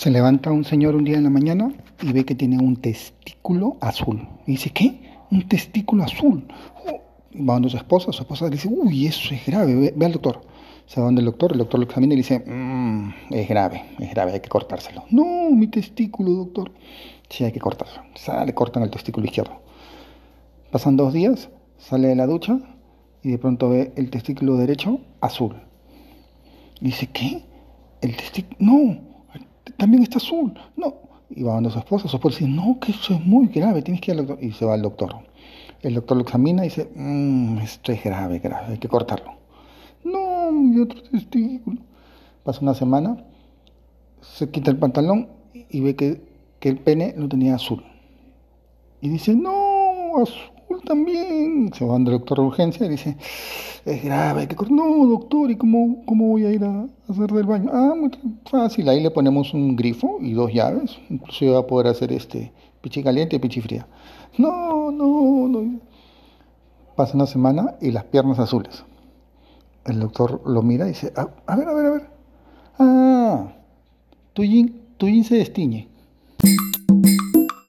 Se levanta un señor un día en la mañana y ve que tiene un testículo azul. Y dice, ¿qué? Un testículo azul. Oh, va donde su esposa, su esposa le dice, uy, eso es grave, ve, al doctor. Se va donde el doctor, el doctor lo examina y le dice, mmm, es grave, es grave, hay que cortárselo. No, mi testículo, doctor. Sí, hay que cortarlo. le cortan el testículo izquierdo. Pasan dos días, sale de la ducha y de pronto ve el testículo derecho azul. Y dice, ¿qué? El testículo... No, también está azul. No. Y va donde su esposa, su esposa dice, no, que eso es muy grave, tienes que ir al doctor. Y se va al doctor. El doctor lo examina y dice, mmm, esto es grave, grave, hay que cortarlo. No, mi otro testículo. Pasa una semana, se quita el pantalón y ve que, que el pene lo tenía azul. Y dice, no, azul también. Se va al doctor de urgencia y dice, es grave, que No, doctor, ¿y cómo, cómo voy a ir a hacer del baño? Ah, muy fácil, ahí le ponemos un grifo y dos llaves. Incluso va a poder hacer este pichi caliente y pichi fría. No, no, no. Pasa una semana y las piernas azules. El doctor lo mira y dice, ah, a ver, a ver, a ver. Ah, tu yin, tu yin se destiñe.